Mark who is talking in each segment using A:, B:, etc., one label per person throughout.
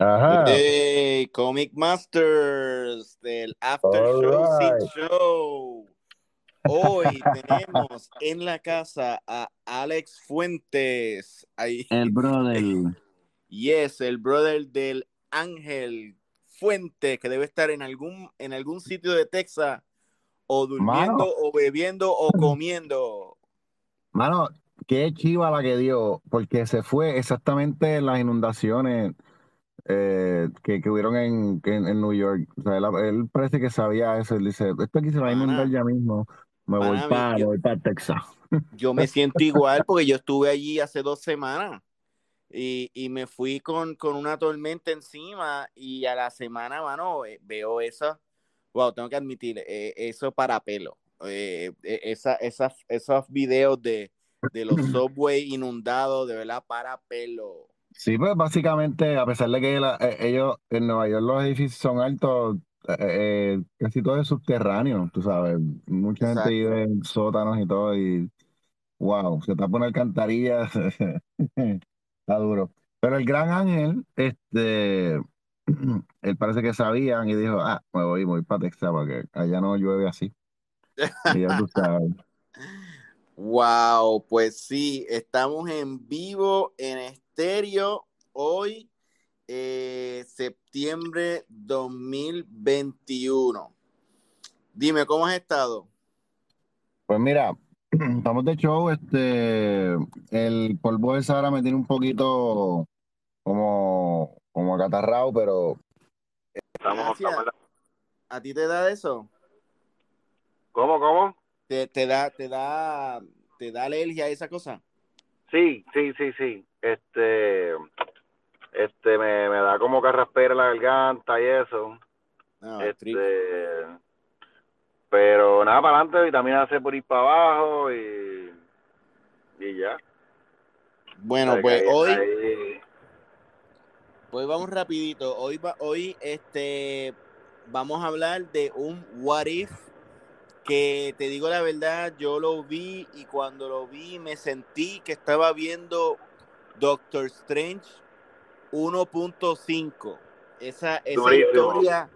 A: Ajá.
B: Hey, Comic Masters del After
A: All
B: Show
A: right.
B: Sin Show. Hoy tenemos en la casa a Alex Fuentes. Ahí.
C: El brother.
B: Yes, el brother del Ángel Fuentes, que debe estar en algún, en algún sitio de Texas, o durmiendo,
A: Mano.
B: o bebiendo, o comiendo.
A: Mano, qué chiva la que dio, porque se fue exactamente en las inundaciones eh, que, que hubieron en, en, en New York. O sea, él, él parece que sabía eso. Él dice, esto aquí se va a inundar ya mismo. Me voy para
B: yo-
A: voy para Texas.
B: Yo me siento igual porque yo estuve allí hace dos semanas y, y me fui con, con una tormenta encima y a la semana, mano, eh, veo eso. Wow, tengo que admitir, eh, eso para pelo. Eh, eh, esa, esa- esos videos de, de los subway inundados, de verdad, para pelo.
A: Sí, pues básicamente, a pesar de que la- eh, ellos en Nueva York los edificios son altos, eh, eh, casi todo es subterráneo, tú sabes. Mucha gente
B: Exacto.
A: vive en sótanos y todo, y wow, se tapa una alcantarilla, está duro. Pero el gran ángel, este, él parece que sabían y dijo, ah, me voy, me voy para Texas porque allá no llueve así. Y ya tú sabes.
B: Wow, pues sí, estamos en vivo en estéreo hoy, eh, septiembre 2021. Dime, ¿cómo has estado?
A: Pues mira, estamos de show, este, el polvo de Sahara me tiene un poquito como, como acatarrado, pero
D: Estamos, estamos la-
B: ¿A ti te da eso?
D: ¿Cómo, cómo?
B: ¿Te, te da, te da, te da alergia a esa cosa?
D: Sí, sí, sí, sí. Este, este, me, me da como carraspera la garganta y eso.
B: No, tri-
D: Este, pero nada para adelante, vitamina C por ir para abajo y, y ya.
B: Bueno, pues
D: ahí-
B: hoy,
D: ahí-
B: Hoy vamos rapidito. Hoy va, hoy este vamos a hablar de un what if que te digo la verdad, yo lo vi y cuando lo vi me sentí que estaba viendo Doctor Strange 1.5. Esa, esa
D: Durísimo.
B: historia,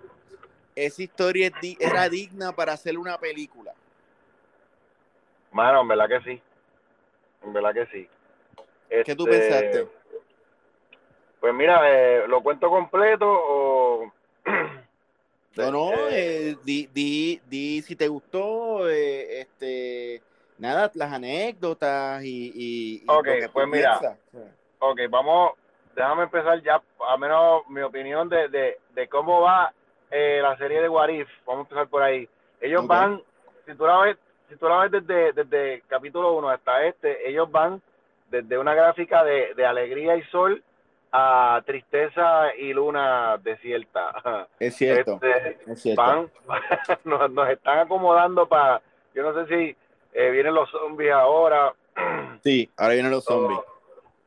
B: esa historia era digna para hacer una película.
D: Mano, en verdad que sí. En verdad que sí.
B: ¿Qué tú
D: Este,
B: pensaste?
D: Pues mira, eh, ¿lo cuento completo o...?
B: No, no,
D: Eh,
B: eh, di, di, di si te gustó, eh, este, nada, las anécdotas y, y, y
D: Ok, pues mira. Ok, vamos, déjame empezar ya, a menos mi opinión de, de, de cómo va eh, la serie de Warif. Vamos a empezar por ahí. Ellos van, si tú la ves, si tú la ves desde, desde capítulo 1 hasta este, ellos van desde una gráfica de, de alegría y sol a tristeza y luna desierta.
B: Es cierto,
D: Este,
B: es cierto.
D: van, nos, nos están acomodando para, yo no sé si eh, vienen los zombies ahora.
B: Sí, ahora vienen los zombies.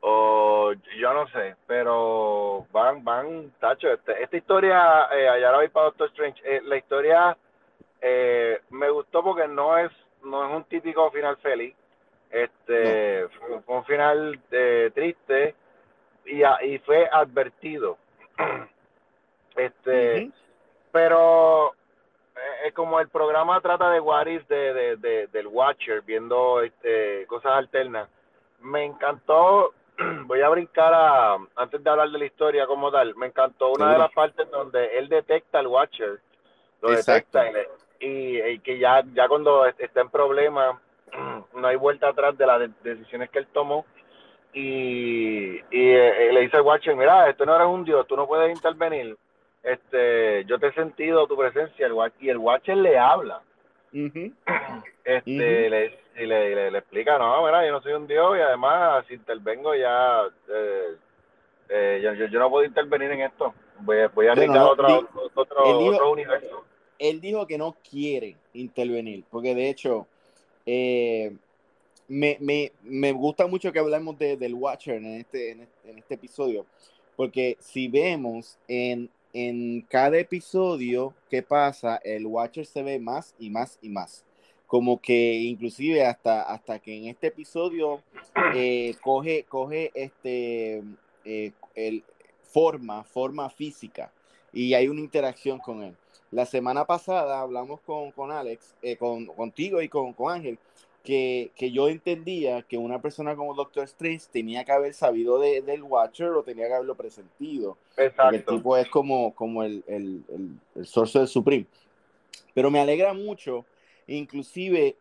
D: o yo no sé, pero van, van, tacho, este, esta historia, eh, allá la voy para Doctor Strange, eh, la historia eh, me gustó porque no es, no es un típico final feliz, este, fue, fue un final eh, triste y, a- y fue advertido, este, pero es como el programa trata de what if de, de, de- del Watcher, viendo este, cosas alternas. Me encantó, voy a brincar a, antes de hablar de la historia como tal, me encantó una de las partes donde él detecta al Watcher, lo
B: Exacto.
D: detecta y, y, y que ya, ya cuando est- está en problemas, no hay vuelta atrás de las de- decisiones que él tomó. Y, y eh, le dice al Watcher, mira, esto no eres un dios, tú no puedes intervenir este yo te he sentido tu presencia el y el Watcher le habla. Este le, y le, le, le explica no mira yo no soy un dios y además si intervengo ya eh, eh, yo, yo, yo no puedo intervenir en esto. Voy, a- voy a arriesgar
B: no,
D: otro, otro,
B: él dijo-
D: otro universo
B: Él dijo que no quiere intervenir, porque de hecho, eh, me, me, me gusta mucho que hablemos de, del Watcher en este, en este, en este episodio, porque si vemos en, en cada episodio que pasa, el Watcher se ve más y más y más. Como que inclusive hasta, hasta que en este episodio eh, coge, coge este, eh, el, forma, forma física, y hay una interacción con él. La semana pasada hablamos con, con Alex, eh, con, contigo y con, con Ángel, que, que, yo entendía que una persona como Doctor Strange tenía que haber sabido de, del Watcher o tenía que haberlo presentido. Exacto. el tipo es como, como el, el, el, el Sorcerer Supreme. Pero me alegra mucho, inclusive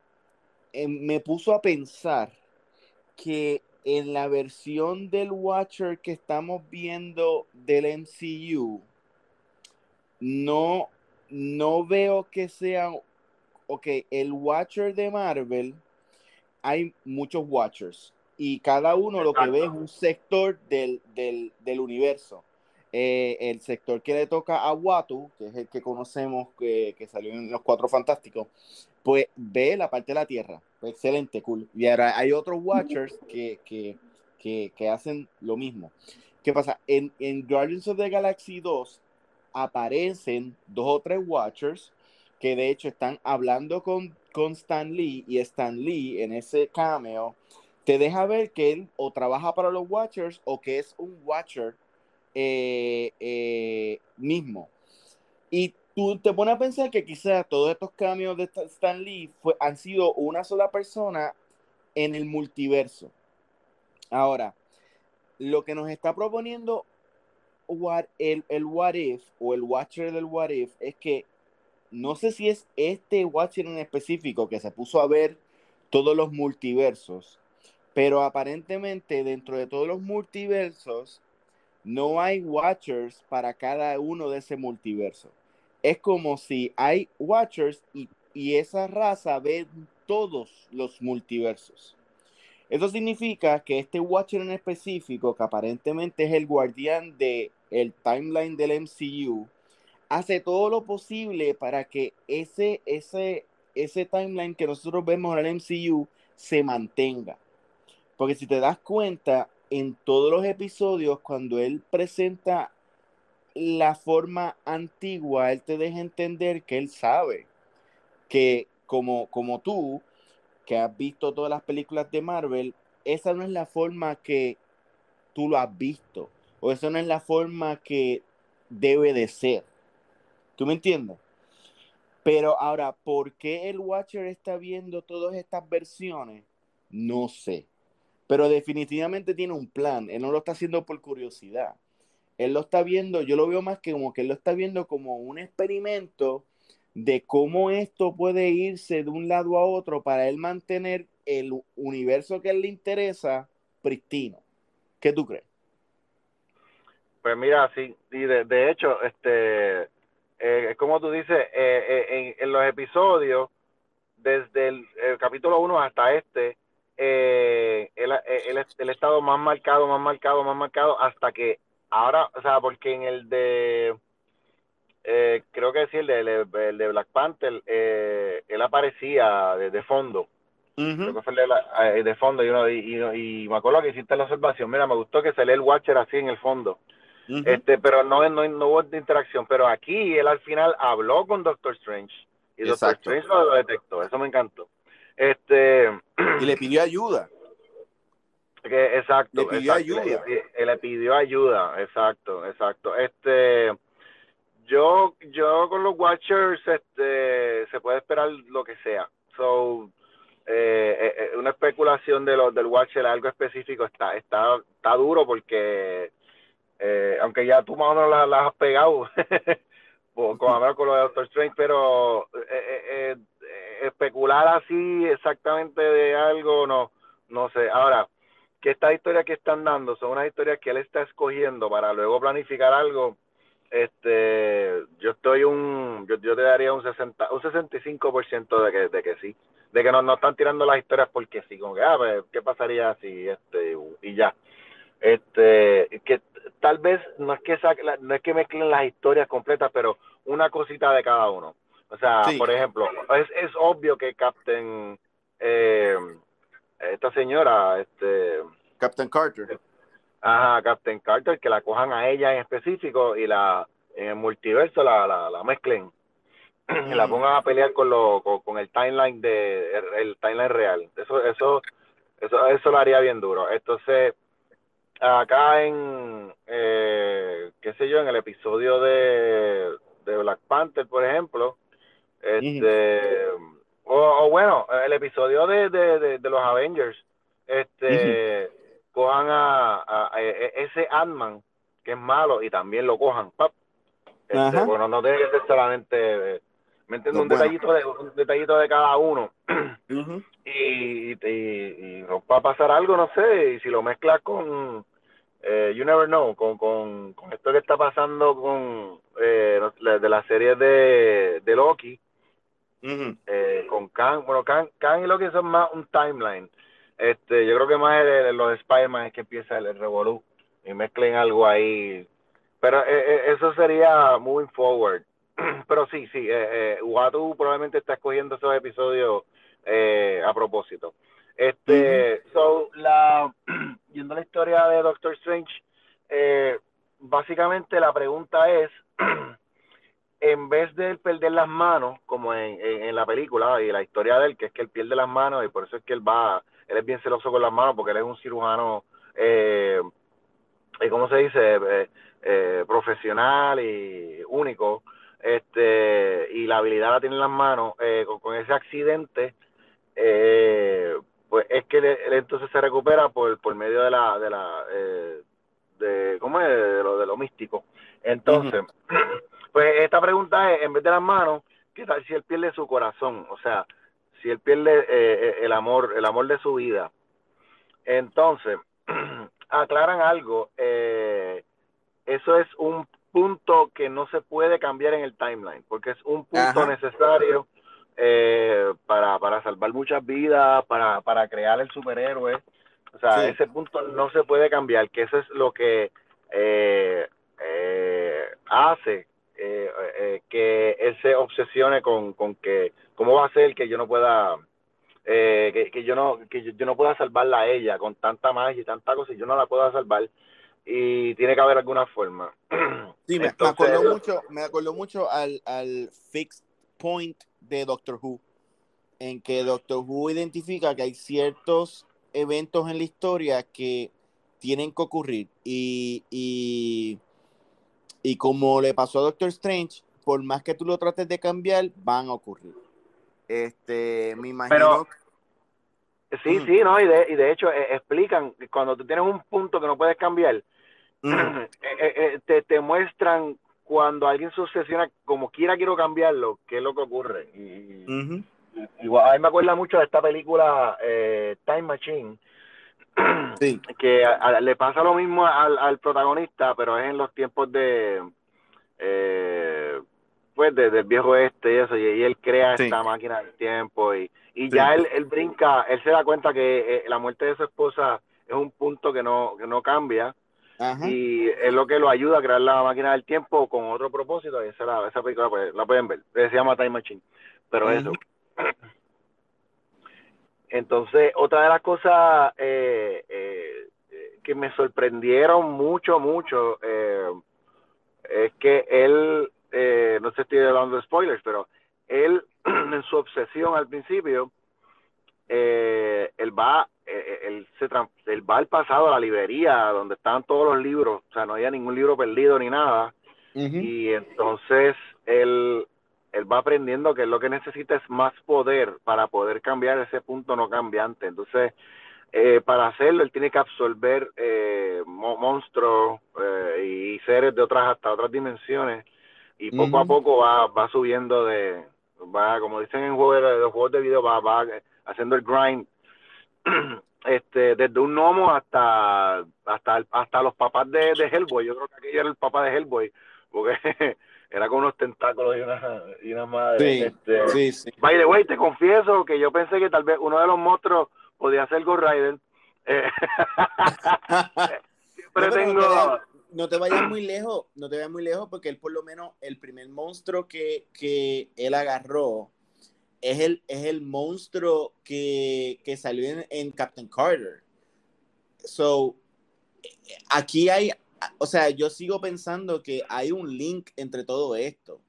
B: eh, me puso a pensar que en la versión del Watcher que estamos viendo del MCU, no, no veo que sea, ok, el Watcher de Marvel, hay muchos Watchers y cada uno lo que ve es un sector del, del, del universo. Eh, el sector que le toca a Watu, que es el que conocemos que, que, salió en Los Cuatro Fantásticos, pues ve la parte de la Tierra. Excelente, cool. Y ahora hay otros Watchers que, que, que, que hacen lo mismo. ¿Qué pasa? En, en Guardians of the Galaxy 2 aparecen dos o tres Watchers que de hecho están hablando con, con Stan Lee y Stan Lee en ese cameo te deja ver que él o trabaja para los Watchers o que es un Watcher eh, eh, mismo. Y tú te pones a pensar que quizás todos estos cambios de Stan Lee han sido una sola persona en el multiverso. Ahora, lo que nos está proponiendo el, el What If o el Watcher del What If es que no sé si es este Watcher en específico que se puso a ver todos los multiversos, pero aparentemente dentro de todos los multiversos no hay Watchers para cada uno de ese multiverso. Es como si hay Watchers y, y esa raza ve todos los multiversos. Eso significa que este Watcher en específico, que aparentemente es el guardián del el timeline del MCU, hace todo lo posible para que ese, ese, ese timeline que nosotros vemos en el MCU se mantenga. Porque si te das cuenta, en todos los episodios, cuando él presenta la forma antigua, él te deja entender que él sabe que como, como tú, que has visto todas las películas de Marvel, esa no es la forma que tú lo has visto, o esa no es la forma que debe de ser. ¿Tú me entiendes? Pero ahora, ¿por qué el Watcher está viendo todas estas versiones? No sé pero definitivamente tiene un plan. Él no lo está haciendo por curiosidad. Él lo está viendo, yo lo veo más que como que él lo está viendo como un experimento de cómo esto puede irse de un lado a otro para él mantener el universo que él le interesa pristino. ¿Qué tú crees?
D: Pues mira, sí, y de, hecho, este, eh, como tú dices, eh, eh, en, los episodios, desde el, el capítulo 1 hasta este, eh, el, el, el, estado más marcado, más marcado, más marcado, hasta que ahora, o sea, porque en el de, eh, creo que sí, el de, el de Black Panther, eh, él aparecía de, de fondo. Creo que fue de, eh, de fondo y, uno, y, y, y, me acuerdo que hiciste la observación, mira, me gustó que se lee el Watcher así en el fondo. Este Pero no, no, no hubo interacción, pero aquí él al final habló con Doctor Strange y Doctor Strange lo detectó, eso me encantó. Este,
B: y le pidió ayuda.
D: Que, exacto. Le pidió ayuda. Le, le, pidió ayuda, exacto, exacto. Este, yo, yo con los Watchers, este, se puede esperar lo que sea. So, eh, eh, eh una especulación de los del Watcher, algo específico, está, está, está duro porque, eh, aunque ya tú más o menos las la has pegado, como hablar con lo de Doctor Strange, pero eh, especular así exactamente de algo, no, no sé. Ahora, que estas historias que están dando son unas historias que él está escogiendo para luego planificar algo, este, yo estoy un, yo, yo te daría un 60, un 65% de que, de que sí, de que no, no están tirando las historias porque sí, como que, ah, pues, ¿qué pasaría si, este, y ya. Este, que tal vez no es que no es que mezclen las historias completas, pero una cosita de cada uno. O sea, por ejemplo, es, es obvio que Captain, eh, esta señora, este...
B: Captain Carter.
D: Ajá, Captain Carter, que la cojan a ella en específico y la en el multiverso la, la, la mezclen y la pongan a pelear con lo con, el timeline de el, timeline real. Eso eso eso eso lo haría bien duro. Entonces acá en eh, qué sé yo, en el episodio de, de Black Panther, por ejemplo, este, o, bueno, el episodio de, de, de, los Avengers, este, cojan a, a, ese Ant-Man, que es malo, y también lo cojan, Este, bueno, no tiene que ser solamente, ¿me entiendes? un, detallito de, un detallito de cada uno. y, y, y, va a pasar algo, no sé, y si lo mezclas con, eh, you never know, con, con, con, esto que está pasando con eh, de la serie de, de Loki, eh, con Kang, bueno, Kang, Kang y Loki son más un timeline. Este, yo creo que más el, los Spider-Man es que empieza el, el Revolu y mezclen algo ahí. Pero eh, eso sería moving forward. Pero sí, sí, eh, Watu probablemente está escogiendo esos episodios a propósito. Este, so, la, yendo a la historia de Doctor Strange, eh, básicamente la pregunta es, en vez de perder las manos, como en, en, la película y la historia de él, que es que él pierde las manos y por eso es que él va, él es bien celoso con las manos porque él es un cirujano, eh, ¿cómo se dice? Eh, eh, profesional y único, este, y la habilidad la tiene en las manos, eh, con, con, ese accidente, eh, pues es que él, entonces se recupera por, por medio de la, de la, eh, de, ¿cómo es? De lo, de lo místico. Entonces, pues esta pregunta es, en vez de las manos, ¿qué tal si él pierde su corazón? O sea, si él pierde eh, el amor, el amor de su vida. Entonces, aclaran algo, eh, eso es un punto que no se puede cambiar en el timeline, porque es un punto necesario eh, para, para salvar muchas vidas, para, para crear el superhéroe. O sea, ese punto no se puede cambiar, que eso es lo que eh, eh, hace que él se obsesione con, con que cómo va a ser que yo no pueda que, que, yo no que yo, no pueda salvarla a ella con tanta magia y tanta cosa y yo no la pueda salvar y tiene que haber alguna forma
B: sí me, me acuerdo mucho me acuerdo mucho al, al fixed point de Doctor Who, en que Doctor Who identifica que hay ciertos eventos en la historia que tienen que ocurrir y, y, y como le pasó a Doctor Strange, por más que tú lo trates de cambiar, van a ocurrir. Este, me imagino.
D: sí, sí, no, y de, y de hecho eh, explican cuando tú tienes un punto que no puedes cambiar, eh, eh, te, te muestran cuando alguien se obsesiona, como quiera quiero cambiarlo, ¿qué es lo que ocurre? Y, igual, a mí me acuerda mucho de esta película eh, Time Machine, sí. que le pasa lo mismo al, al, protagonista, pero es en los tiempos de, eh, pues, de, del viejo este y eso, y, él crea esta máquina del tiempo y, y ya él, él brinca, él se da cuenta que eh, la muerte de su esposa es un punto que no, que no cambia, y es lo que lo ayuda a crear la máquina del tiempo con otro propósito. Y esa, la, esa película pues, la pueden ver. Se llama Time Machine. Pero eso. Entonces, otra de las cosas eh, eh, que me sorprendieron mucho, mucho, eh, es que él, no sé si estoy hablando de spoilers, pero él, en su obsesión al principio, él va eh, él, se él va al pasado a la librería donde estaban todos los libros, o sea, no había ningún libro perdido ni nada. Y entonces él, él va aprendiendo que lo que necesita es más poder para poder cambiar ese punto no cambiante. Entonces, eh, para hacerlo, él tiene que absorber eh, monstruos y seres de otras hasta otras dimensiones y poco a poco va, va subiendo de, va, como dicen en juegos de, los juegos de video, va, va haciendo el grind este, desde un gnomo hasta hasta hasta los papás de, de, Hellboy. Yo creo que aquello era el papá de Hellboy, porque era con unos tentáculos y una, y una madre. Sí, este, sí, sí. By the way, te confieso que yo pensé que tal vez uno de los monstruos podía ser Ghost Rider. Eh,
B: siempre no, tengo... No te, vayas muy lejos, no te vayas muy lejos, porque él por lo menos el primer monstruo que, que él agarró es el, es el monstruo que, que salió en, Captain Carter. So, aquí hay, o sea, yo sigo pensando que hay un link entre todo esto.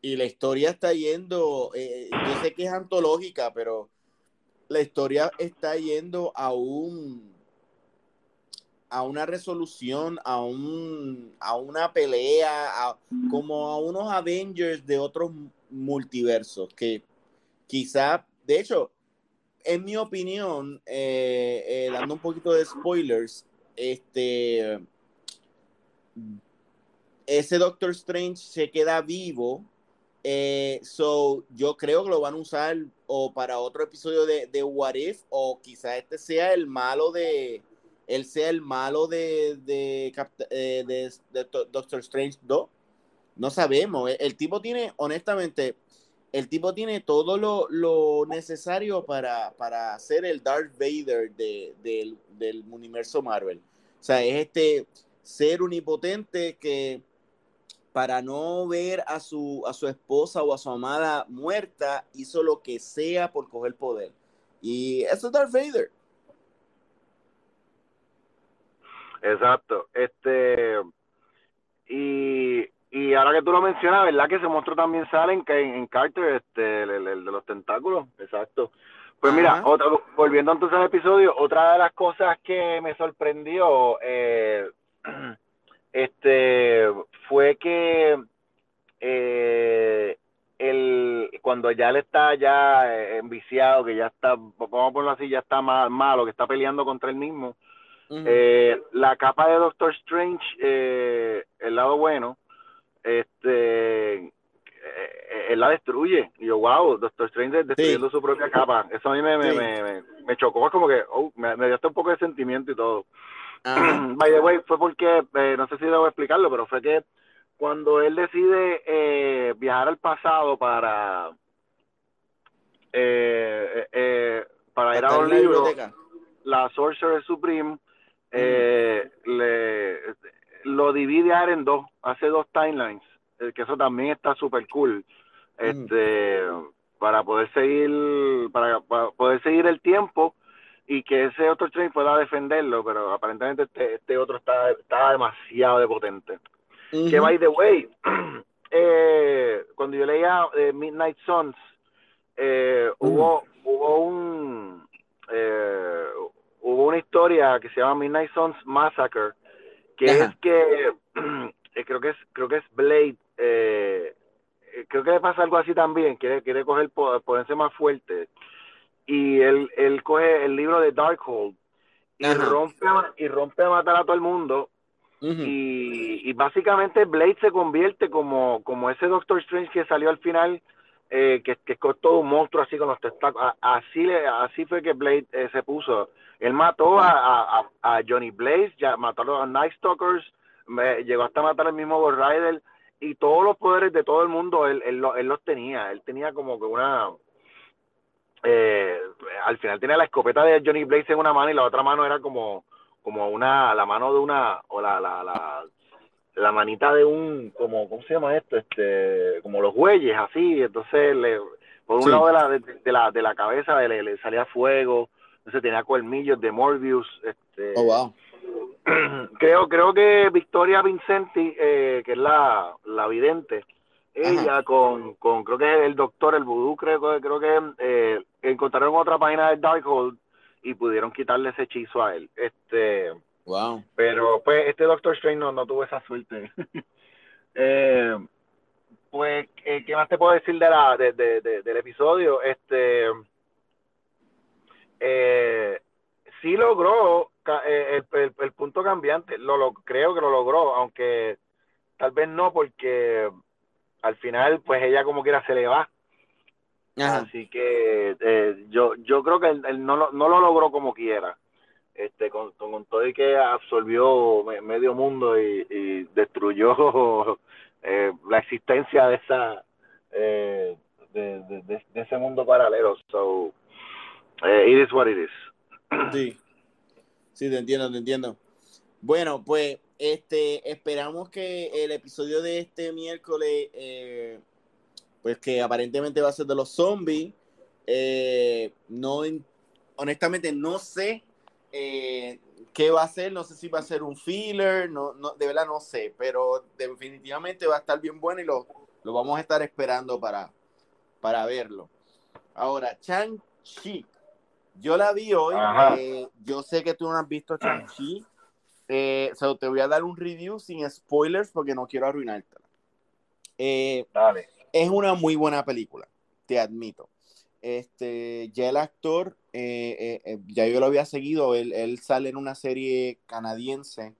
B: Y la historia está yendo, eh, yo sé que es antológica, pero la historia está yendo a un, a una resolución, a, un, a una pelea, como a unos Avengers de otros multiversos, que quizá, de hecho, en mi opinión, eh, eh, dando un poquito de spoilers, este, ese Doctor Strange se queda vivo. Eh, so, yo creo que lo van a usar o para otro episodio de, de What If, o quizá este sea el malo de. Él sea el malo de, de, de, Doctor Strange 2. No sabemos. El tipo tiene, honestamente, el tipo tiene todo lo, necesario para, para, ser el Darth Vader del, universo Marvel. O sea, es este ser unipotente que para no ver a su, a su esposa o a su amada muerta, hizo lo que sea por coger poder. Y eso es Darth Vader.
D: Exacto. Este y y ahora que tú lo mencionas, ¿verdad? Que ese monstruo también sale en, en Carter, este, el, de los tentáculos, exacto. Pues mira, otra, volviendo entonces al episodio, otra de las cosas que me sorprendió, eh, este, fue que eh, el, cuando ya él está ya eh, enviciado, que ya está, vamos a ponerlo así, ya está mal, malo, que está peleando contra él mismo, la capa de Doctor Strange, el lado bueno, este eh, él la destruye. Y yo, wow, Doctor Strange destruyendo su propia capa. Eso a mí me, me, me, chocó, es como que oh, me, dio hasta un poco de sentimiento y todo. By the way, fue porque, eh, no sé si debo explicarlo, pero fue que cuando él decide eh, viajar al pasado para para ir a un libro, la Sorcerer Supreme, le lo divide ahora en dos, hace dos timelines, eh, que eso también está súper cool. Este, para poder seguir, para, poder seguir el tiempo y que ese otro train pueda defenderlo, pero aparentemente este, este otro está, está demasiado de potente. Que by the way, eh, cuando yo leía eh, Midnight Suns, hubo, hubo un hubo una historia que se llama Midnight Suns Massacre, que es que eh, creo que es creo que es Blade eh, eh, creo que le pasa algo así también quiere quiere coger ponerse más fuerte. Y él, él coge el libro de Darkhold y rompe y rompe a matar a todo el mundo. Y, y, básicamente Blade se convierte como como ese Doctor Strange que salió al final que, que es todo un monstruo así con los testáculos así le, así fue que Blade se puso. Él mató a, a, Johnny Blaze, ya mató a los Night Stalkers, llegó hasta matar al mismo Ghost Rider y todos los poderes de todo el mundo él, él, los tenía. Él tenía como que una... Eh, al final tenía la escopeta de Johnny Blaze en una mano y la otra mano era como como una la mano de una o la la, la, la manita de un como cómo se llama esto este como los bueyes así entonces le, por un lado de la de, la de la cabeza le, le salía fuego entonces tenía colmillos de Morbius. Este,
B: oh, wow.
D: Creo, creo que Victoria Vincenti, eh, que es la, la vidente, ella con, con, creo que es el doctor, el vudú, creo, creo que eh, encontraron otra página de Darkhold y pudieron quitarle ese hechizo a él. Este,
B: wow.
D: Pero pues este Doctor Strange no, no tuvo esa suerte. eh, pues, ¿qué más te puedo decir de la, de, de, del episodio? Este, eh, sí logró eh, el, punto cambiante, lo, creo que lo logró, aunque tal vez no porque al final pues ella como quiera se le va. Así que eh, yo yo creo que él, no, lo, no lo logró como quiera. Este, con, con, todo y que absorbió medio mundo y, destruyó eh, la existencia de esa de, de, de, ese mundo paralelo. So, eh, it is what it is.
B: Sí. Sí, te entiendo, te entiendo. Bueno, pues este esperamos que el episodio de este miércoles, eh, pues que aparentemente va a ser de los zombies. Eh, no, honestamente no sé qué va a ser, no sé si va a ser un filler, no, no, de verdad no sé, pero definitivamente va a estar bien bueno y lo, lo vamos a estar esperando para, para verlo. Ahora, Chang-Chi yo la vi hoy. Eh, yo sé que tú no has visto Shang-Chi. Eh, te voy a dar un review sin spoilers porque no quiero arruinártela. Eh,
D: Dale.
B: Es una muy buena película, te admito. Este, ya el actor, eh, eh, ya yo lo había seguido, él, él, sale en una serie canadiense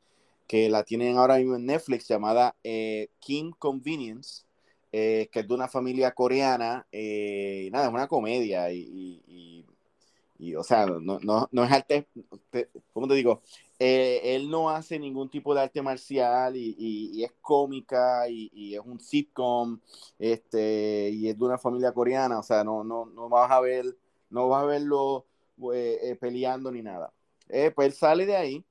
B: que la tienen ahora mismo en Netflix llamada King Convenience, que es de una familia coreana, nada, es una comedia y, y, y o sea, no, no, no es arte, ¿cómo te digo? Eh, él no hace ningún tipo de arte marcial y, y, es cómica y, y, es un sitcom este, y es de una familia coreana, o sea, no, no, no vas a ver, no vas a verlo eh, eh, peleando ni nada. pues él sale de ahí,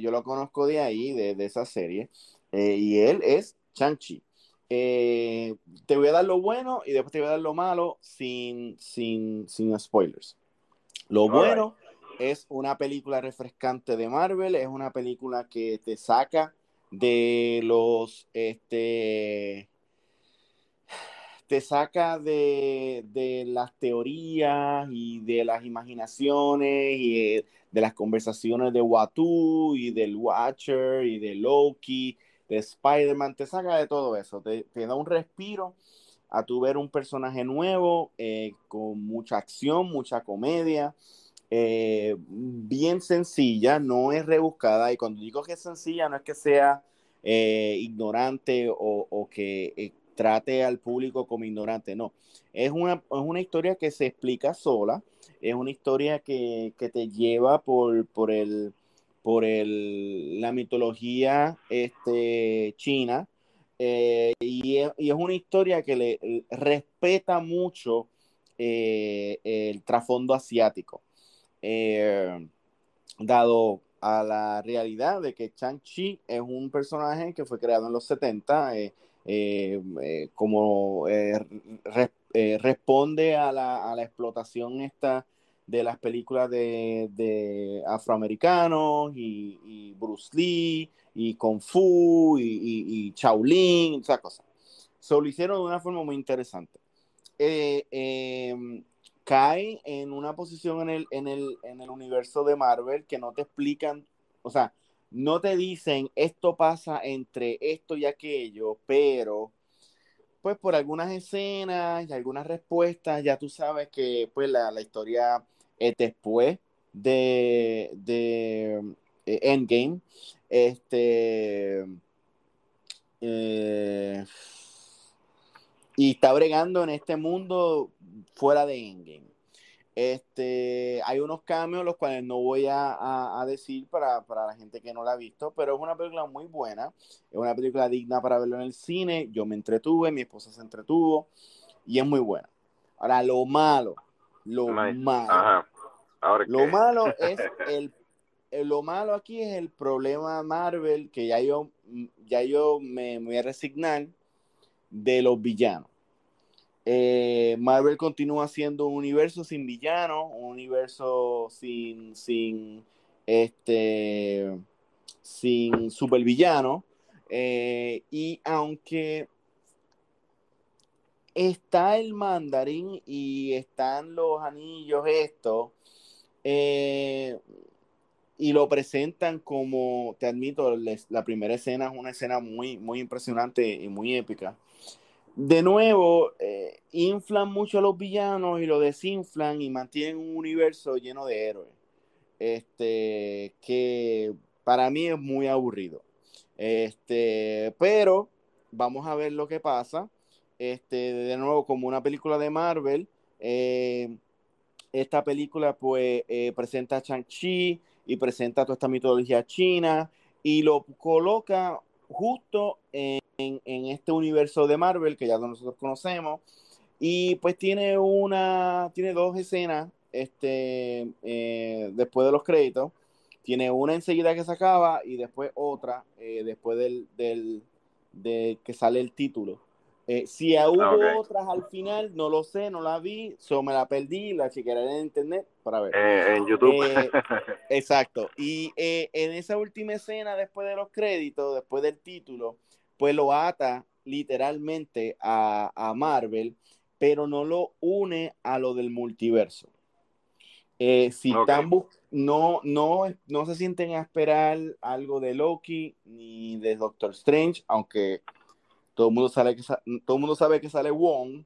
B: yo lo conozco de ahí, de, de esa serie, y él es Chang-Chi. te voy a dar lo bueno y después te voy a dar lo malo sin, sin, sin spoilers. Lo bueno es una película refrescante de Marvel, es una película que te saca de los, este, te saca de, las teorías y de las imaginaciones y de, las conversaciones de Watu y del Watcher y de Loki, de Spider-Man, te saca de todo eso, te, da un respiro a tu ver un personaje nuevo eh, con mucha acción, mucha comedia eh, bien sencilla, no es rebuscada. Y cuando digo que es sencilla, no es que sea eh, ignorante o, que eh, trate al público como ignorante, no. Es una, es una historia que se explica sola, es una historia que, te lleva por, por, el, por el, la mitología este, china. y, es, y, es, una historia que le respeta mucho el trasfondo asiático. Eh, dado a la realidad de que Chang-Chi es un personaje que fue creado en los 70, eh, eh, como responde a la, explotación esta de las películas de, afroamericanos y, Bruce Lee y Kung Fu y, y, Shaolin, esas cosas. Se lo hicieron de una forma muy interesante cae en una posición en el, en, el, en el universo de Marvel que no te explican, o sea, no te dicen esto pasa entre esto y aquello, pero pues por algunas escenas y algunas respuestas ya tú sabes que pues la, historia es después de, de eh, Endgame. Este eh, y está bregando en este mundo fuera de Endgame. Este, hay unos cambios, los cuales no voy a, decir para, la gente que no la ha visto, pero es una película muy buena, es una película digna para verlo en el cine, yo me entretuve, mi esposa se entretuvo y es muy buena. Ahora, lo malo, lo malo, lo malo es el, lo malo aquí es el problema Marvel que ya yo, ya yo me voy a resignar de los villanos. Eh, Marvel continúa siendo un universo sin villano, un universo sin, sin, este, sin supervillano. Eh, y aunque está el mandarín y están los anillos estos, eh, y lo presentan como, te admito, la primera escena es una escena muy, muy impresionante y muy épica de nuevo, eh, inflan mucho a los villanos y lo desinflan y mantienen un universo lleno de héroes. Este, que para mí es muy aburrido. Este, pero vamos a ver lo que pasa. Este, de nuevo, como una película de Marvel, eh, esta película pues eh, presenta a Shang-Chi y presenta toda esta mitología china y lo coloca justo en en, este universo de Marvel que ya nosotros conocemos. Y pues tiene una, tiene dos escenas este, eh, después de los créditos. Tiene una enseguida que se acaba y después otra eh, después del, del de que sale el título. Eh, si hubo ah, otras al final, no lo sé, no la vi, solo me la perdí, la chequearé en internet para ver.
D: en YouTube.
B: exacto. Y en esa última escena, después de los créditos, después del título, pues lo ata literalmente a, Marvel, pero no lo une a lo del multiverso. Eh, si están no, no, no se sienten a esperar algo de Loki ni de Doctor Strange, aunque todo el mundo sabe que, todo el mundo sabe que sale Wong,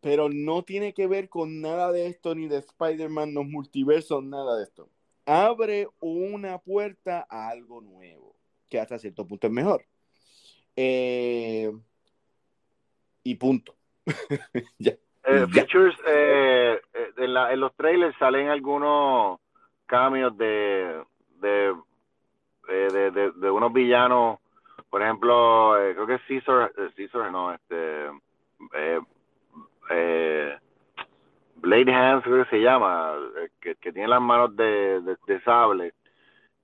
B: pero no tiene que ver con nada de esto, ni de Spider-Man, los multiversos, nada de esto. Abre una puerta a algo nuevo, que hasta cierto punto es mejor. Eh, y punto.
D: ya. Eh, features, eh, eh, en, los trailers salen algunos cambios de, de, de, de, unos villanos, por ejemplo, creo que Caesar, Caesar no, este, Blade Hands creo que se llama, que, que tiene las manos de, de, sable.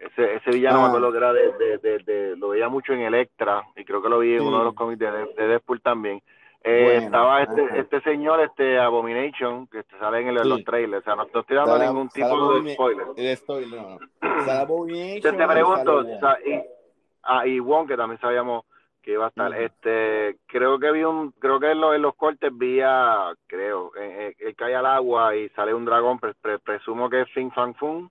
D: Ese, ese villano me ah. acuerdo que era de, de, de, lo veía mucho en Electra y creo que lo vi en uno de los cómics de, de Deadpool también eh, estaba este, este señor, este Abomination, que sale en los trailers. O sea, no, estoy dando ningún tipo de spoiler. Spoiler, no. Abomination. Te, pregunto, y, ah, y Wong, que también sabíamos que iba a estar. Este, creo que vi un, creo que en los, en los cortes vi a, creo, él cae al agua y sale un dragón, presumo que es Fin Fang Fun.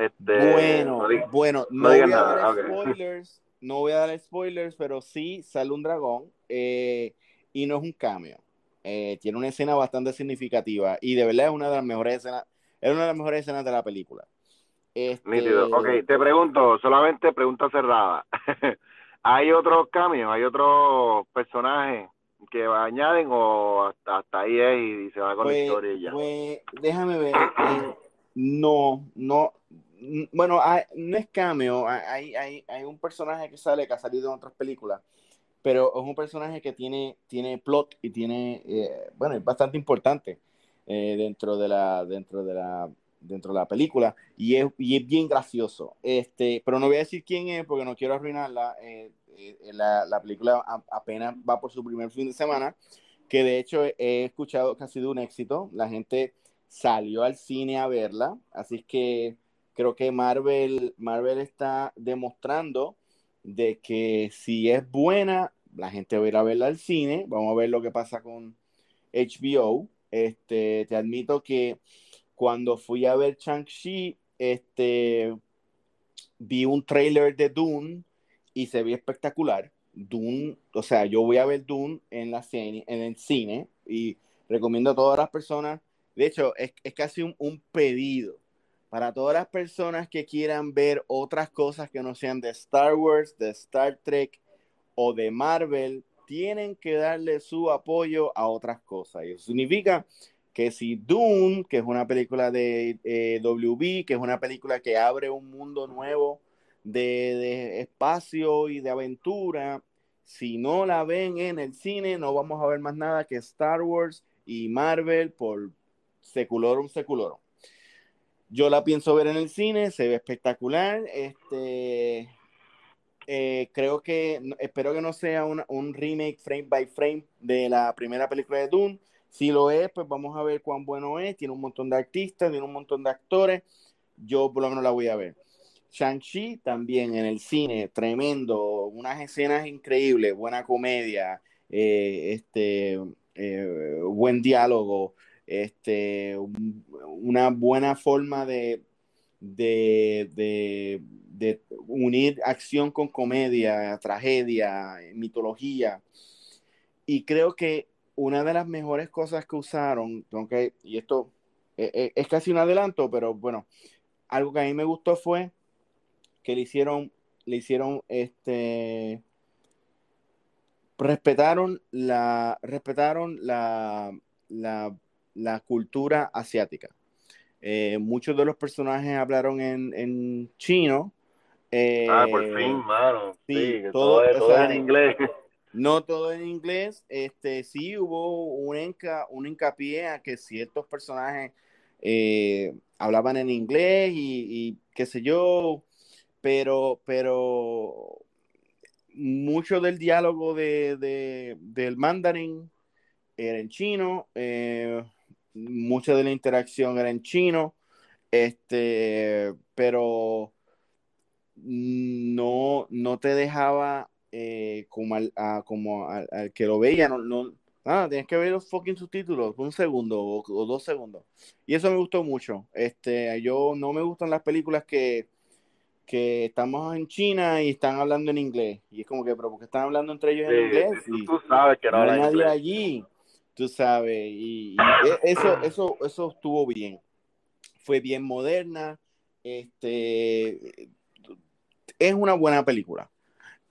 B: Este, bueno, bueno, no, voy a dar spoilers, no voy a dar spoilers, pero sí sale un dragón. Eh, y no es un cambio. Eh, tiene una escena bastante significativa y de verdad es una de las mejores escenas, es una de las mejores escenas de la película.
D: Este... Ok, te pregunto, solamente pregunta cerrada. ¿Hay otros cambios? ¿Hay otros personajes que añaden o hasta, hasta ahí es y, se va con la pues, historia y ya?
B: Pues, déjame ver. Eh, no, no. Bueno, no es cameo. Hay, hay, hay un personaje que sale que ha salido en otras películas pero es un personaje que tiene, tiene plot y tiene, eh, bueno, es bastante importante eh, dentro, de la, dentro, de la, dentro de la película y es, y es bien gracioso. Este, pero no voy a decir quién es porque no quiero arruinarla. Eh, la, la, película apenas va por su primer fin de semana, que de hecho he escuchado que ha sido un éxito. La gente salió al cine a verla, así que creo que Marvel, Marvel está demostrando de que si es buena, la gente va a ir a verla al cine. Vamos a ver lo que pasa con HBO. Este, te admito que cuando fui a ver Chang-Chi, este, vi un trailer de Dune y se ve espectacular. Dune, o sea, yo voy a ver Dune en, la cine, en el cine y recomiendo a todas las personas. De hecho, es, es casi un, un pedido para todas las personas que quieran ver otras cosas que no sean de Star Wars, de Star Trek o de Marvel, tienen que darle su apoyo a otras cosas. Y eso significa que si Dune, que es una película de eh, WB, que es una película que abre un mundo nuevo de, de, espacio y de aventura, si no la ven en el cine, no vamos a ver más nada que Star Wars y Marvel por seculorum seculorum. Yo la pienso ver en el cine, se ve espectacular. Este, eh, creo que, espero que no sea un remake frame by frame de la primera película de Dune. Si lo es, pues vamos a ver cuán bueno es. Tiene un montón de artistas, tiene un montón de actores. Yo por lo menos la voy a ver. Shang-Chi también en el cine, tremendo, unas escenas increíbles, buena comedia, eh, este, eh, buen diálogo, este, una buena forma de, de, unir acción con comedia, tragedia, mitología. Y creo que una de las mejores cosas que usaron, aunque, y esto es, e, es casi un adelanto, pero bueno, algo que a mí me gustó fue que le hicieron, le hicieron este respetaron la respetaron la la cultura asiática. Eh, muchos de los personajes hablaron en, chino.
D: ah, por eh, fin, mano. Sí, todo, en inglés.
B: No todo en inglés. Este, sí hubo un, enca, un hincapié a que ciertos personajes eh, hablaban en inglés y, qué sé yo, pero, pero mucho del diálogo de, del mandarín era en chino mucha de la interacción era en chino, este, pero no, no te dejaba eh, como, al, como al, que lo veía, no, no, Ah, tienes que ver los fucking subtítulos, un segundo o, dos segundos. Y eso me gustó mucho. Este, yo no me gustan las películas que, que estamos en China y están hablando en inglés. Y es como que, pero porque están hablando entre ellos en inglés?
D: Y tú sabes que no,
B: hay nadie allí, tú sabes. Y, e, eso, eso, eso estuvo bien. Fue bien moderna. Este, es una buena película.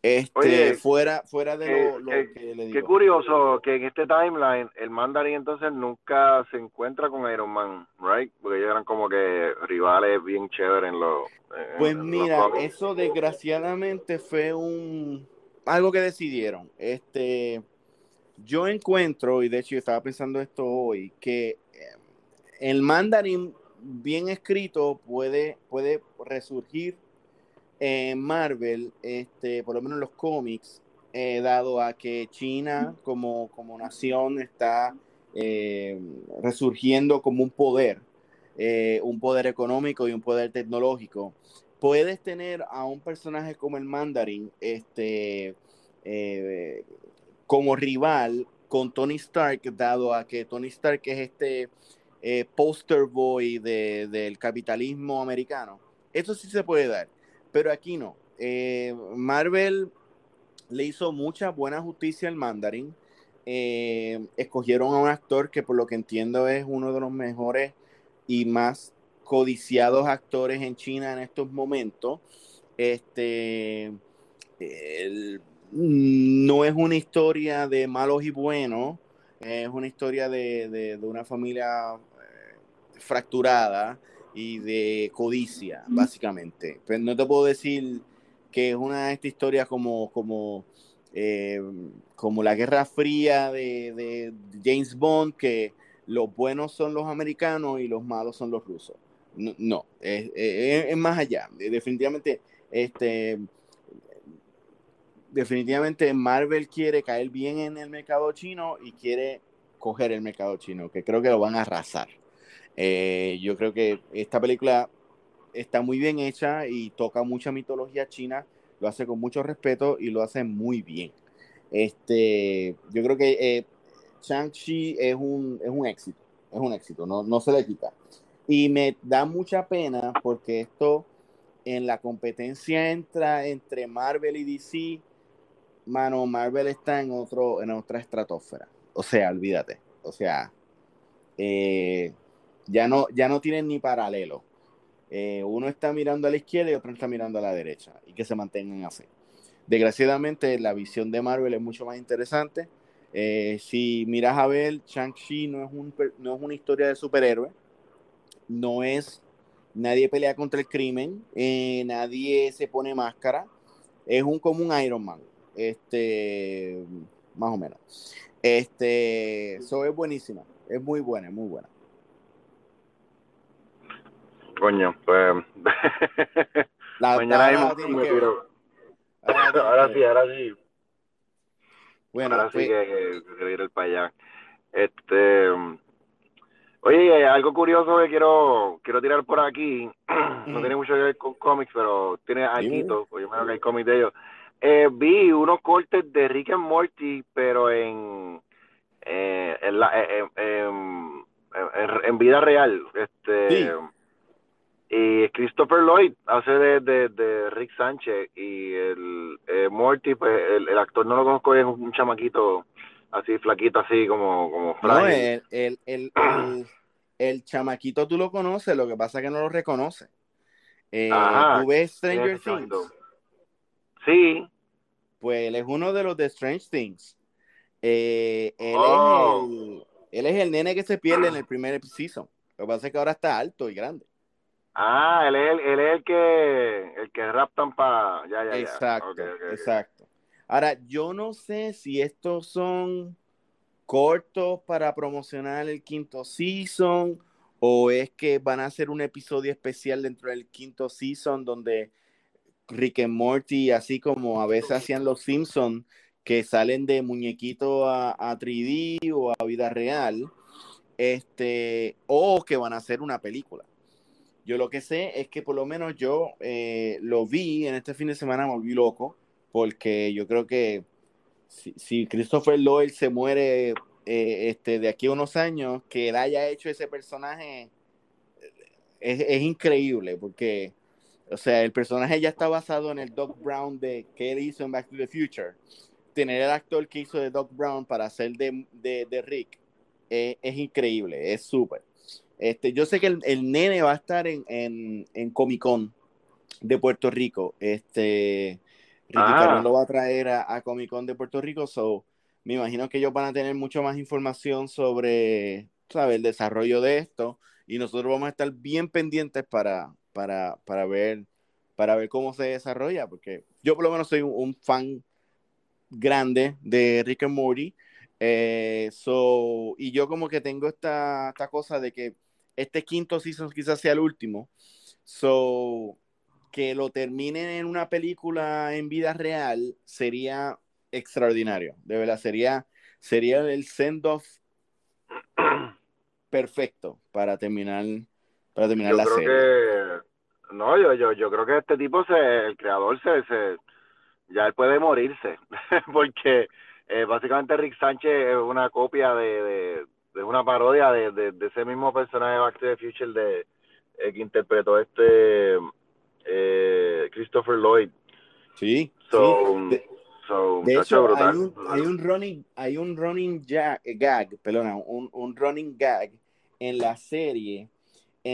B: Este, fuera, fuera de lo, que le digo.
D: Qué curioso que en este timeline el Mandarin entonces nunca se encuentra con Iron Man, right? Porque ellos eran como que rivales bien chéveres en los.
B: Pues mira, eso desgraciadamente fue un algo que decidieron. Este, yo encuentro y de hecho yo estaba pensando esto hoy que eh, el Mandarin bien escrito puede puede resurgir en Marvel, este, por lo menos en los cómics, eh, dado a que China como, como nación está eh, resurgiendo como un poder, un poder económico y un poder tecnológico, puedes tener a un personaje como el Mandarin este, como rival con Tony Stark, dado a que Tony Stark es este poster boy del capitalismo americano. Eso sí se puede dar pero aquí no. Eh, Marvel le hizo mucha buena justicia al Mandarin. Eh, escogieron a un actor que por lo que entiendo es uno de los mejores y más codiciados actores en China en estos momentos. Este no es una historia de malos y buenos, es una historia de, una familia eh, fracturada y de codicia, básicamente. Pero no te puedo decir que es una de estas historias como, como, eh, como la Guerra Fría de, James Bond, que los buenos son los americanos y los malos son los rusos. No, es, más allá. Definitivamente, este, definitivamente Marvel quiere caer bien en el mercado chino y quiere coger el mercado chino, que creo que lo van a arrasar. Eh, yo creo que esta película está muy bien hecha y toca mucha mitología china, lo hace con mucho respeto y lo hace muy bien. Este, yo creo que eh, Shang-Chi es un, es un éxito, es un éxito, no, no se le quita. Y me da mucha pena porque esto en la competencia entra entre Marvel y DC, mano, Marvel está en otro, en otra estratosfera. O sea, olvídate. O sea, eh, ya no, ya no tienen ni paralelo. Eh, uno está mirando a la izquierda y otro está mirando a la derecha y que se mantengan así. Desgraciadamente, la visión de Marvel es mucho más interesante. Eh, si miras a ver, Shang-Chi no, es no es una historia de superhéroe, no es nadie pelea contra el crimen, nadie se pone máscara, es un común Iron Man, este, más o menos. Este, eso es buenísima, es muy buena, es muy buena.
D: Coño, pues.
B: La,
D: Mañana hay Ahora, sí, ahora sí.
B: Bueno,
D: ahora sí que, que, ir para allá. Este. Oye, algo curioso que quiero quiero tirar por aquí. no tiene mucho que ver con cómics, pero tiene algo. Pues yo me que hay cómics de ellos. Eh, vi unos cortes de Rick and Morty, pero en. Eh, en, la, eh, en, en, vida real. Este y Christopher Lloyd hace de, de, Rick Sánchez y el eh, Morty, pues el, actor no lo conozco, es un chamaquito así flaquito, así como, como
B: No, el, el, el, el, chamaquito tú lo conoces, lo que pasa es que no lo reconoce. Eh, ¿Tú ves Stranger Things?
D: Sí.
B: Pues él es uno de los de Strange Things. Eh, él, es oh. el, él es el nene que se pierde en el primer season. Lo que pasa es que ahora está alto y grande.
D: Ah, él es, él es el que el que raptan para ya, ya,
B: exacto, exacto. Ahora, yo no sé si estos son cortos para promocionar el quinto season o es que van a hacer un episodio especial dentro del quinto season donde Rick and Morty, así como a veces hacían los Simpsons, que salen de muñequito a, a 3D o a vida real, este, o que van a hacer una película. Yo lo que sé es que por lo menos yo eh, lo vi en este fin de semana, me volví loco, porque yo creo que si, Christopher Lloyd se muere eh, este, de aquí a unos años, que él haya hecho ese personaje es, es, increíble, porque, o sea, el personaje ya está basado en el Doc Brown de que él hizo en Back to the Future. Tener el actor que hizo de Doc Brown para hacer de, de, de Rick eh, es increíble, es súper. Este, yo sé que el, el, nene va a estar en, en, en Comic Con de Puerto Rico. Este, Ricky ah. lo va a traer a, a, Comic Con de Puerto Rico, so me imagino que ellos van a tener mucho más información sobre, ¿sabes? el desarrollo de esto y nosotros vamos a estar bien pendientes para, para, para ver para ver cómo se desarrolla, porque yo por lo menos soy un, un fan grande de Rick and Morty, eh, so, y yo como que tengo esta, esta cosa de que este quinto season quizás sea el último, so, que lo terminen en una película en vida real sería extraordinario, de verdad, sería, sería el send-off perfecto para terminar, para terminar
D: yo
B: la
D: creo
B: serie.
D: No, yo, yo, yo creo que este tipo, se, el creador, se, se ya él puede morirse, porque eh, básicamente Rick Sánchez es una copia de, de, de una parodia de, de, de, ese mismo personaje de Back to the Future de, eh, que interpretó este eh, Christopher Lloyd.
B: Sí,
D: so,
B: sí.
D: So,
B: de hecho, hay un, hay un running, hay un running gag, gag, perdona, un, un running gag en la serie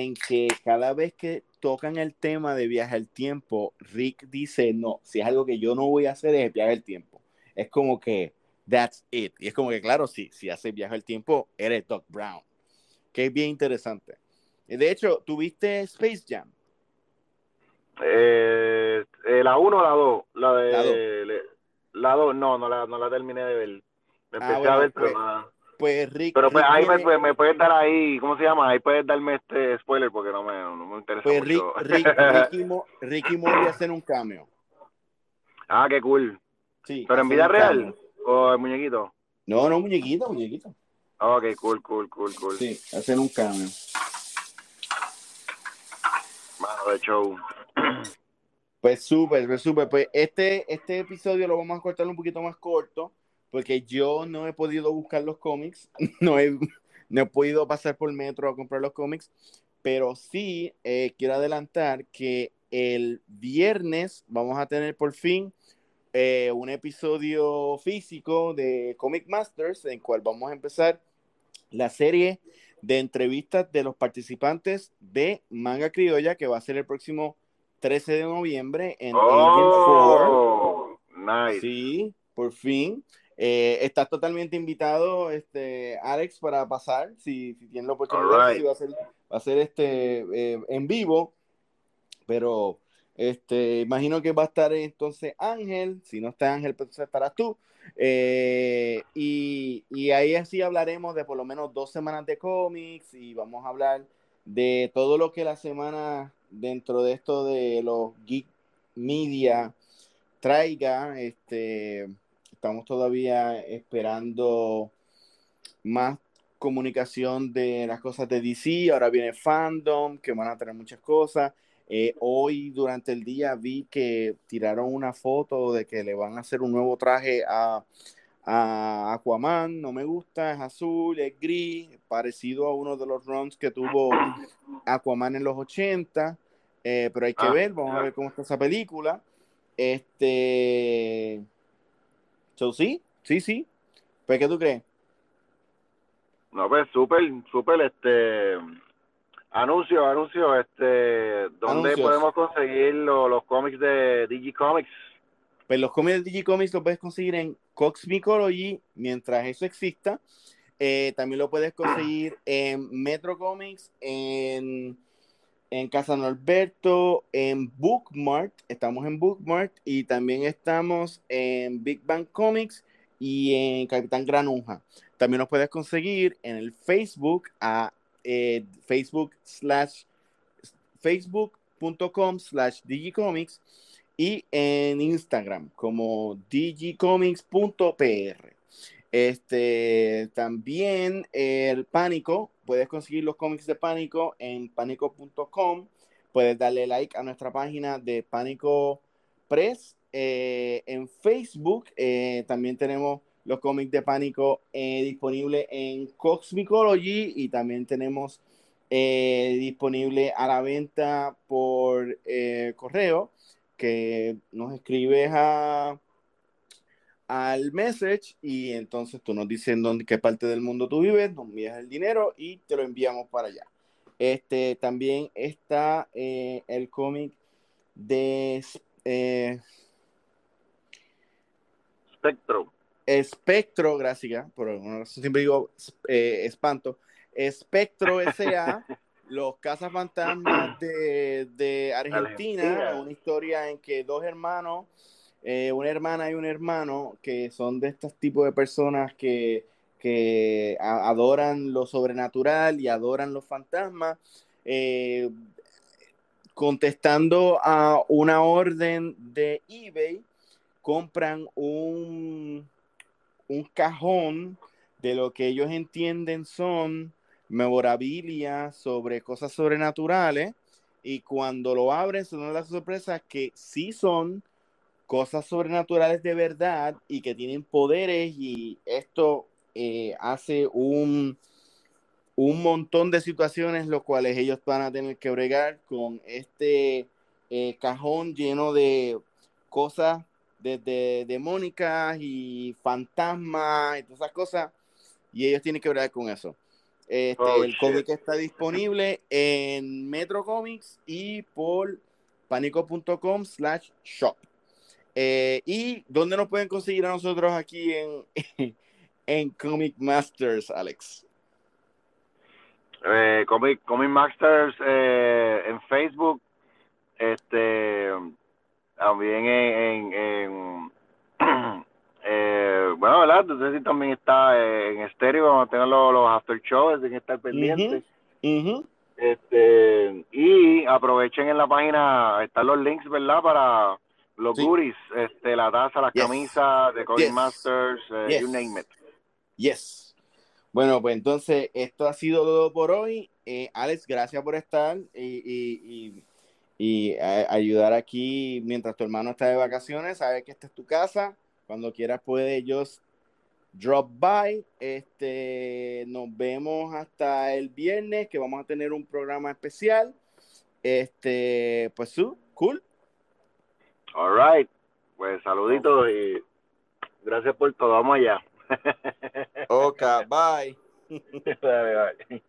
B: en que cada vez que tocan el tema de viaje al tiempo, Rick dice, no, si es algo que yo no voy a hacer es viaje al tiempo. Es como que, that's it. Y es como que, claro, sí, si haces viaje al tiempo, eres Doc Brown. Que es bien interesante. De hecho, ¿tuviste Space Jam?
D: Eh, eh, la 1 o la 2? La de...
B: La 2.
D: La 2, no, no la, no la terminé de ver. Me empecé
B: ah, bueno,
D: a ver,
B: pues,
D: nada.
B: Pues Rick.
D: Pero pues
B: Rick
D: ahí
B: tiene...
D: me, me, puedes dar ahí, ¿cómo se llama? Ahí puedes darme este spoiler porque no me, no me interesa
B: pues
D: mucho.
B: Rick, Rick, Morty hacer un cameo.
D: Ah, qué cool.
B: Sí,
D: ¿Pero en vida real? Cameo. ¿O el muñequito?
B: No, no, muñequito, muñequito.
D: Oh, ok, cool, cool, cool, cool.
B: Sí, hacen un cambio.
D: Mano de show.
B: Pues súper, pues súper. Pues este, este episodio lo vamos a cortar un poquito más corto, porque yo no he podido buscar los cómics, no he, no he podido pasar por metro a comprar los cómics, pero sí eh, quiero adelantar que el viernes vamos a tener por fin eh, un episodio físico de Comic Masters, en cual vamos a empezar la serie de entrevistas de los participantes de Manga Criolla, que va a ser el próximo 13 de noviembre en
D: oh, Agent 4. Nice.
B: Sí, por fin. Eh, estás totalmente invitado, este, Alex, para pasar, si, si tienes la oportunidad,
D: right.
B: si va a ser, va a ser este, eh, en vivo, pero este, imagino que va a estar entonces Ángel, si no está Ángel, pues estarás tú. Eh, y, y, ahí así hablaremos de por lo menos dos semanas de cómics y vamos a hablar de todo lo que la semana dentro de esto de los geek media traiga. Este, estamos todavía esperando más comunicación de las cosas de DC. Ahora viene Fandom, que van a tener muchas cosas. Eh, hoy durante el día vi que tiraron una foto de que le van a hacer un nuevo traje a, a Aquaman. No me gusta, es azul, es gris, parecido a uno de los runs que tuvo Aquaman en los 80. Eh, pero hay que
D: Ah,
B: ver, vamos a ver cómo está esa película. Este. So, sí, sí, sí. Pues, ¿qué tú crees?
D: No, pues súper, súper, este... Anuncio, anuncio, este... ¿Dónde
B: Anuncios.
D: podemos conseguir lo- los cómics de Digicomics?
B: Pues los cómics de Digicomics los puedes conseguir en Cox Mycology mientras eso exista. Eh, también lo puedes conseguir en Metro Comics, en, en Casa Norberto, en Bookmart. Estamos en Bookmart y también estamos en Big Bang Comics y en Capitán Granuja. También nos puedes conseguir en el Facebook a eh, Facebook slash facebook.com slash digicomics y en Instagram como digicomics.pr. Este, también el Pánico, puedes conseguir los cómics de Pánico en pánico.com. Puedes darle like a nuestra página de Pánico Press. Eh, en Facebook eh, también tenemos los cómics de Pánico eh, disponibles en Cosmicology y también tenemos disponible a la venta por correo que nos escribes a al message y entonces tú nos dices en dónde, qué parte del mundo tú vives, nos envías el dinero y te lo enviamos para allá. Este, también está eh, el cómic de eh,
D: Spectro.
B: Espectro, gracias, por siempre digo eh, espanto. Espectro S.A., los cazafantasmas de, de Argentina, Argentina, una historia en que dos hermanos eh, una hermana y un hermano que son de estos tipos de personas que, que adoran lo sobrenatural y adoran los fantasmas, eh, contestando a una orden de eBay, compran un, un cajón de lo que ellos entienden son memorabilia sobre cosas sobrenaturales y cuando lo abren son las sorpresas que sí son cosas sobrenaturales de verdad y que tienen poderes y esto eh, hace un, un montón de situaciones los cuales ellos van a tener que bregar con este eh, cajón lleno de cosas desde demónicas y fantasmas y todas esas cosas y ellos tienen que bregar con eso. Este, oh, el cómic está disponible en Metro Comics y por panico.com slash shop. Eh, ¿Y dónde nos pueden conseguir a nosotros aquí en, en Comic Masters, Alex?
D: Eh, Comic, Comic Masters eh, en Facebook, este, también en, en, eh, bueno, ¿verdad? Entonces sí también está en estéreo, cuando tengan los, los after shows, tienen que estar pendientes. Este, y aprovechen en la página, están los links, ¿verdad? Para los sí. este, la taza, las yes. camisas de Comic yes. Masters, uh, yes. you name it.
B: Yes. Bueno, pues entonces esto ha sido todo por hoy. Eh, Alex, gracias por estar y, y, y, y a, ayudar aquí mientras tu hermano está de vacaciones. Sabes que esta es tu casa. Cuando quieras puedes just drop by. Este, nos vemos hasta el viernes que vamos a tener un programa especial. Este, pues su, cool.
D: All right. Pues saluditos y gracias por todo. Vamos allá.
B: Ok, bye.
D: bye, bye.